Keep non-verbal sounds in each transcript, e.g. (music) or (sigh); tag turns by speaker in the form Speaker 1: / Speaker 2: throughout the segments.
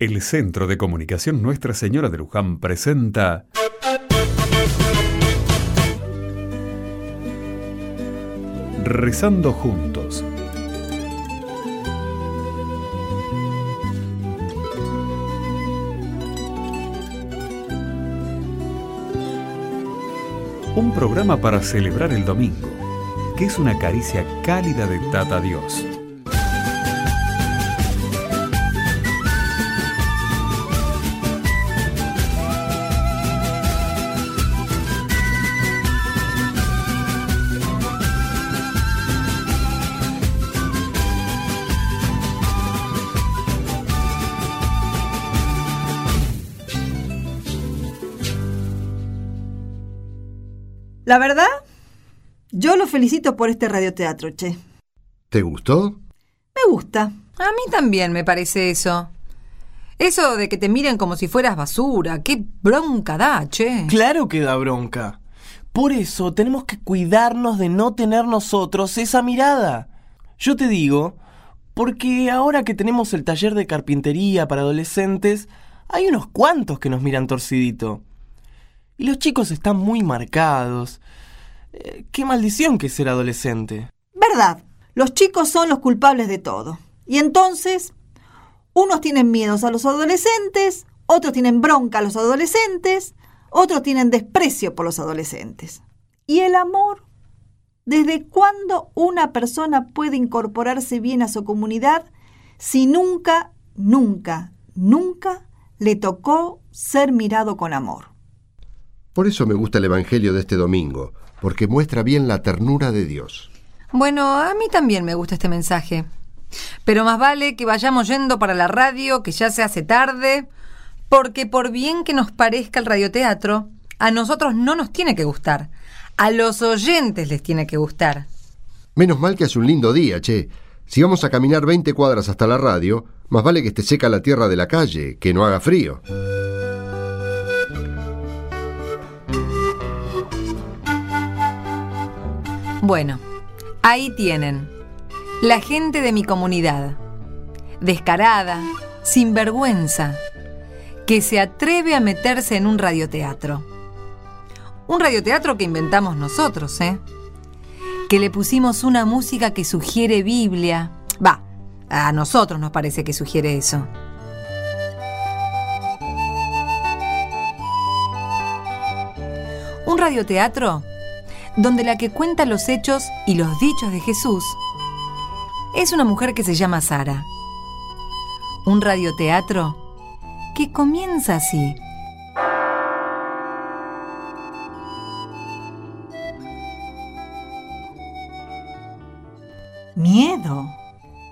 Speaker 1: El Centro de Comunicación Nuestra Señora de Luján presenta Rezando juntos. Un programa para celebrar el domingo, que es una caricia cálida de Tata Dios.
Speaker 2: La verdad, yo lo felicito por este radioteatro, che.
Speaker 3: ¿Te gustó?
Speaker 2: Me gusta.
Speaker 4: A mí también me parece eso. Eso de que te miren como si fueras basura, qué bronca da, che.
Speaker 5: Claro que da bronca. Por eso tenemos que cuidarnos de no tener nosotros esa mirada. Yo te digo, porque ahora que tenemos el taller de carpintería para adolescentes, hay unos cuantos que nos miran torcidito. Y los chicos están muy marcados. Eh, qué maldición que ser adolescente.
Speaker 2: Verdad, los chicos son los culpables de todo. Y entonces, unos tienen miedos a los adolescentes, otros tienen bronca a los adolescentes, otros tienen desprecio por los adolescentes. ¿Y el amor? ¿Desde cuándo una persona puede incorporarse bien a su comunidad si nunca, nunca, nunca le tocó ser mirado con amor?
Speaker 3: Por eso me gusta el Evangelio de este domingo, porque muestra bien la ternura de Dios.
Speaker 4: Bueno, a mí también me gusta este mensaje. Pero más vale que vayamos yendo para la radio, que ya se hace tarde, porque por bien que nos parezca el radioteatro, a nosotros no nos tiene que gustar. A los oyentes les tiene que gustar.
Speaker 3: Menos mal que hace un lindo día, che. Si vamos a caminar 20 cuadras hasta la radio, más vale que esté seca la tierra de la calle, que no haga frío.
Speaker 4: Bueno, ahí tienen. La gente de mi comunidad. Descarada, sin vergüenza, que se atreve a meterse en un radioteatro. Un radioteatro que inventamos nosotros, ¿eh? Que le pusimos una música que sugiere Biblia. Va, a nosotros nos parece que sugiere eso. Un radioteatro donde la que cuenta los hechos y los dichos de Jesús es una mujer que se llama Sara. Un radioteatro que comienza así.
Speaker 2: Miedo.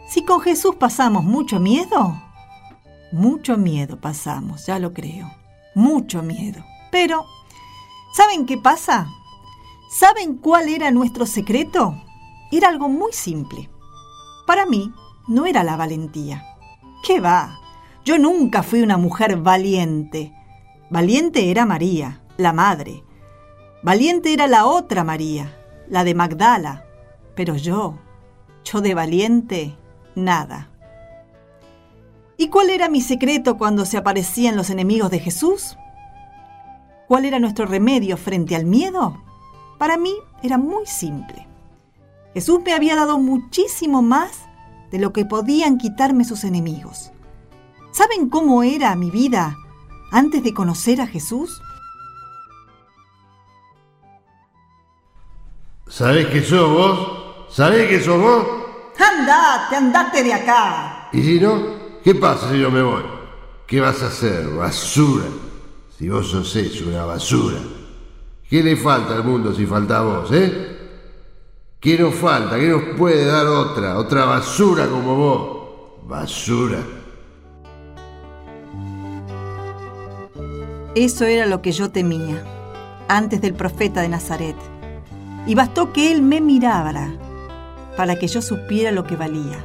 Speaker 2: Si con Jesús pasamos mucho miedo, mucho miedo pasamos, ya lo creo. Mucho miedo. Pero, ¿saben qué pasa? ¿Saben cuál era nuestro secreto? Era algo muy simple. Para mí, no era la valentía. ¿Qué va? Yo nunca fui una mujer valiente. Valiente era María, la madre. Valiente era la otra María, la de Magdala. Pero yo, yo de valiente, nada. ¿Y cuál era mi secreto cuando se aparecían los enemigos de Jesús? ¿Cuál era nuestro remedio frente al miedo? Para mí era muy simple. Jesús me había dado muchísimo más de lo que podían quitarme sus enemigos. ¿Saben cómo era mi vida antes de conocer a Jesús?
Speaker 3: ¿Sabés qué sos vos? ¿Sabés qué sos vos?
Speaker 2: ¡Andate, andate de acá!
Speaker 3: ¿Y si no? ¿Qué pasa si yo me voy? ¿Qué vas a hacer, basura? Si vos sos eso, una basura. ¿Qué le falta al mundo si falta vos, eh? ¿Qué nos falta? ¿Qué nos puede dar otra? Otra basura como vos. Basura.
Speaker 2: Eso era lo que yo temía, antes del profeta de Nazaret. Y bastó que él me mirara para que yo supiera lo que valía.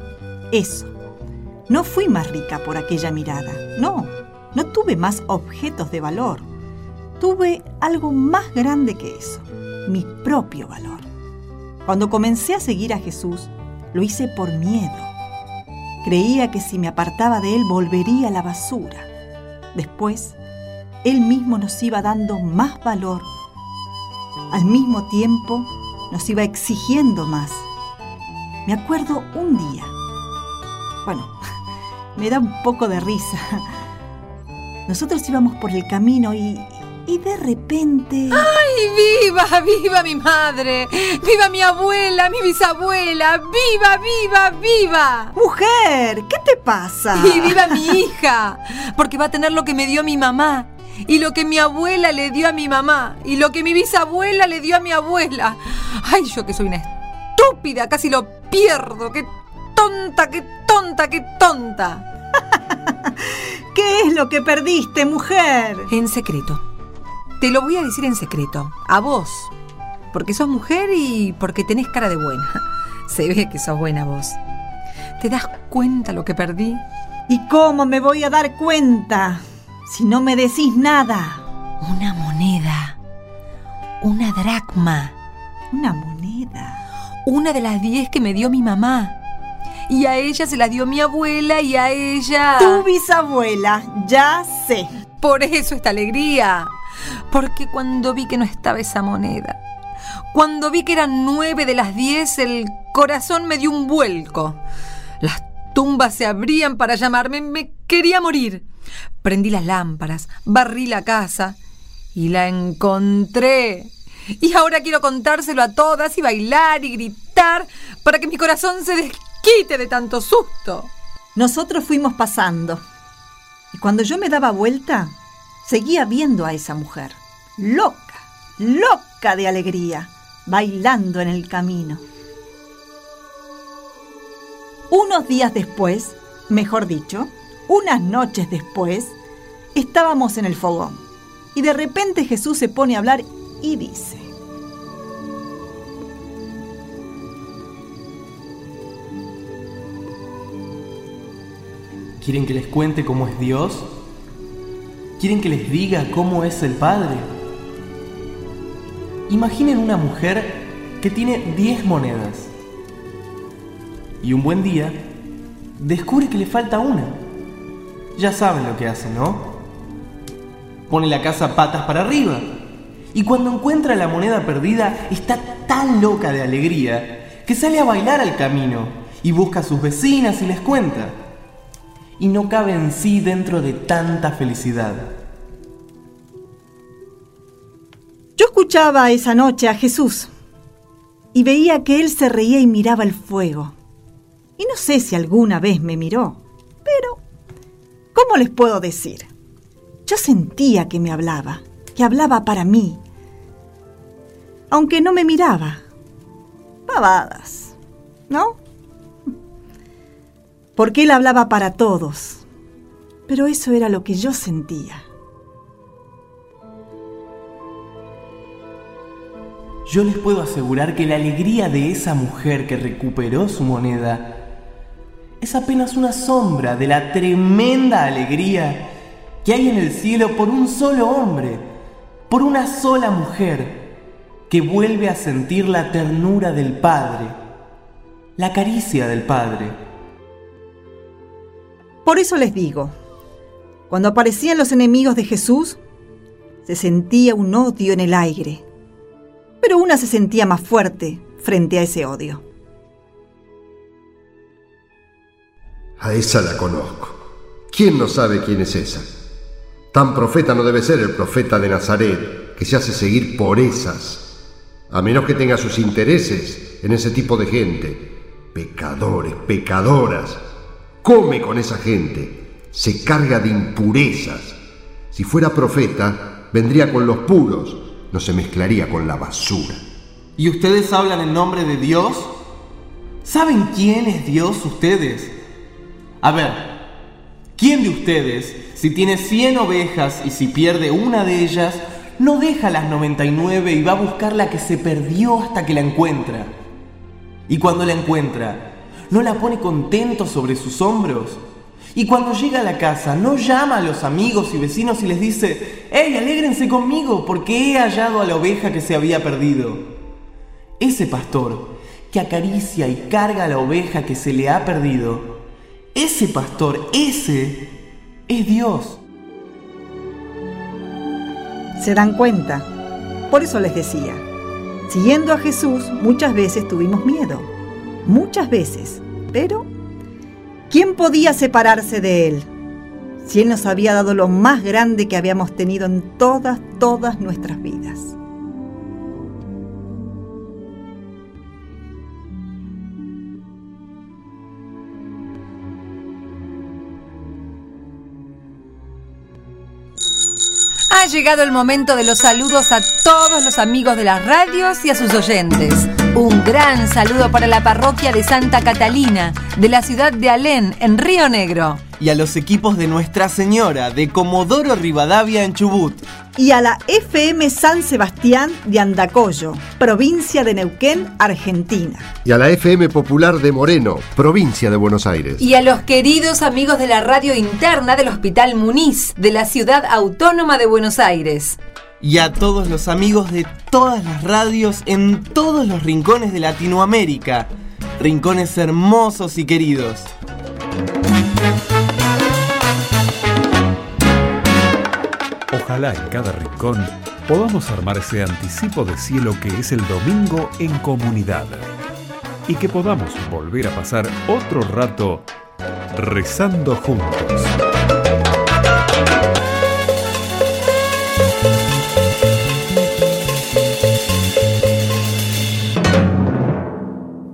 Speaker 2: Eso. No fui más rica por aquella mirada. No, no tuve más objetos de valor. Tuve algo más grande que eso, mi propio valor. Cuando comencé a seguir a Jesús, lo hice por miedo. Creía que si me apartaba de él volvería a la basura. Después, él mismo nos iba dando más valor. Al mismo tiempo, nos iba exigiendo más. Me acuerdo un día. Bueno, (laughs) me da un poco de risa. Nosotros íbamos por el camino y, y de repente...
Speaker 4: ¡Ay, viva, viva mi madre! ¡Viva mi abuela, mi bisabuela! ¡Viva, viva, viva!
Speaker 2: Mujer, ¿qué te pasa?
Speaker 4: Y viva mi hija, porque va a tener lo que me dio mi mamá. Y lo que mi abuela le dio a mi mamá. Y lo que mi bisabuela le dio a mi abuela. Ay, yo que soy una estúpida, casi lo pierdo. ¡Qué tonta, qué tonta, qué tonta! (laughs)
Speaker 2: ¿Qué es lo que perdiste, mujer?
Speaker 4: En secreto. Te lo voy a decir en secreto. A vos. Porque sos mujer y porque tenés cara de buena. (laughs) Se ve que sos buena vos. ¿Te das cuenta lo que perdí?
Speaker 2: ¿Y cómo me voy a dar cuenta si no me decís nada?
Speaker 4: Una moneda. Una dracma.
Speaker 2: Una moneda.
Speaker 4: Una de las diez que me dio mi mamá. Y a ella se la dio mi abuela y a ella...
Speaker 2: Tu bisabuela, ya sé.
Speaker 4: Por eso esta alegría. Porque cuando vi que no estaba esa moneda, cuando vi que eran nueve de las diez, el corazón me dio un vuelco. Las tumbas se abrían para llamarme, me quería morir. Prendí las lámparas, barrí la casa y la encontré. Y ahora quiero contárselo a todas y bailar y gritar para que mi corazón se desquite de tanto susto.
Speaker 2: Nosotros fuimos pasando. Y cuando yo me daba vuelta, seguía viendo a esa mujer, loca, loca de alegría, bailando en el camino. Unos días después, mejor dicho, unas noches después, estábamos en el fogón y de repente Jesús se pone a hablar y dice,
Speaker 5: ¿Quieren que les cuente cómo es Dios? ¿Quieren que les diga cómo es el Padre? Imaginen una mujer que tiene 10 monedas y un buen día descubre que le falta una. Ya saben lo que hace, ¿no? Pone la casa patas para arriba y cuando encuentra la moneda perdida está tan loca de alegría que sale a bailar al camino y busca a sus vecinas y les cuenta y no cabe en sí dentro de tanta felicidad.
Speaker 2: Escuchaba esa noche a Jesús y veía que él se reía y miraba el fuego. Y no sé si alguna vez me miró, pero ¿cómo les puedo decir? Yo sentía que me hablaba, que hablaba para mí, aunque no me miraba. Pavadas, ¿no? porque él hablaba para todos. Pero eso era lo que yo sentía.
Speaker 5: Yo les puedo asegurar que la alegría de esa mujer que recuperó su moneda es apenas una sombra de la tremenda alegría que hay en el cielo por un solo hombre, por una sola mujer, que vuelve a sentir la ternura del Padre, la caricia del Padre.
Speaker 2: Por eso les digo, cuando aparecían los enemigos de Jesús, se sentía un odio en el aire, pero una se sentía más fuerte frente a ese odio.
Speaker 3: A esa la conozco. ¿Quién no sabe quién es esa? Tan profeta no debe ser el profeta de Nazaret, que se hace seguir por esas, a menos que tenga sus intereses en ese tipo de gente. Pecadores, pecadoras, come con esa gente, se carga de impurezas. Si fuera profeta, vendría con los puros, no se mezclaría con la basura.
Speaker 5: ¿Y ustedes hablan en nombre de Dios? ¿Saben quién es Dios ustedes? A ver, ¿quién de ustedes, si tiene 100 ovejas y si pierde una de ellas, no deja las 99 y va a buscar la que se perdió hasta que la encuentra? Y cuando la encuentra, ¿No la pone contento sobre sus hombros? Y cuando llega a la casa, no llama a los amigos y vecinos y les dice, ¡Hey, alégrense conmigo porque he hallado a la oveja que se había perdido! Ese pastor que acaricia y carga a la oveja que se le ha perdido, ese pastor, ese es Dios.
Speaker 2: Se dan cuenta. Por eso les decía, siguiendo a Jesús muchas veces tuvimos miedo. Muchas veces. Pero, ¿quién podía separarse de Él? Si Él nos había dado lo más grande que habíamos tenido en todas, todas nuestras vidas.
Speaker 4: Ha llegado el momento de los saludos a todos los amigos de las radios y a sus oyentes. Un gran saludo para la parroquia de Santa Catalina, de la ciudad de Alén, en Río Negro.
Speaker 5: Y a los equipos de Nuestra Señora de Comodoro Rivadavia en Chubut.
Speaker 2: Y a la FM San Sebastián de Andacollo, provincia de Neuquén, Argentina.
Speaker 3: Y a la FM Popular de Moreno, provincia de Buenos Aires.
Speaker 4: Y a los queridos amigos de la radio interna del Hospital Muniz, de la ciudad autónoma de Buenos Aires
Speaker 5: y a todos los amigos de todas las radios en todos los rincones de Latinoamérica. Rincones hermosos y queridos.
Speaker 1: Ojalá en cada rincón podamos armar ese anticipo de cielo que es el domingo en comunidad. Y que podamos volver a pasar otro rato rezando juntos.